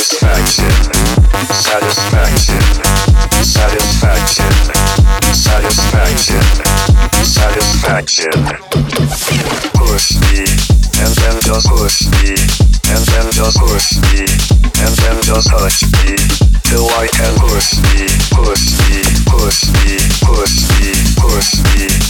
satisfaction, satisfaction, satisfaction, satisfaction, satisfaction. Push me, and then just push me, and then just push me, and then just I can push me, push me, push me, push me, push me,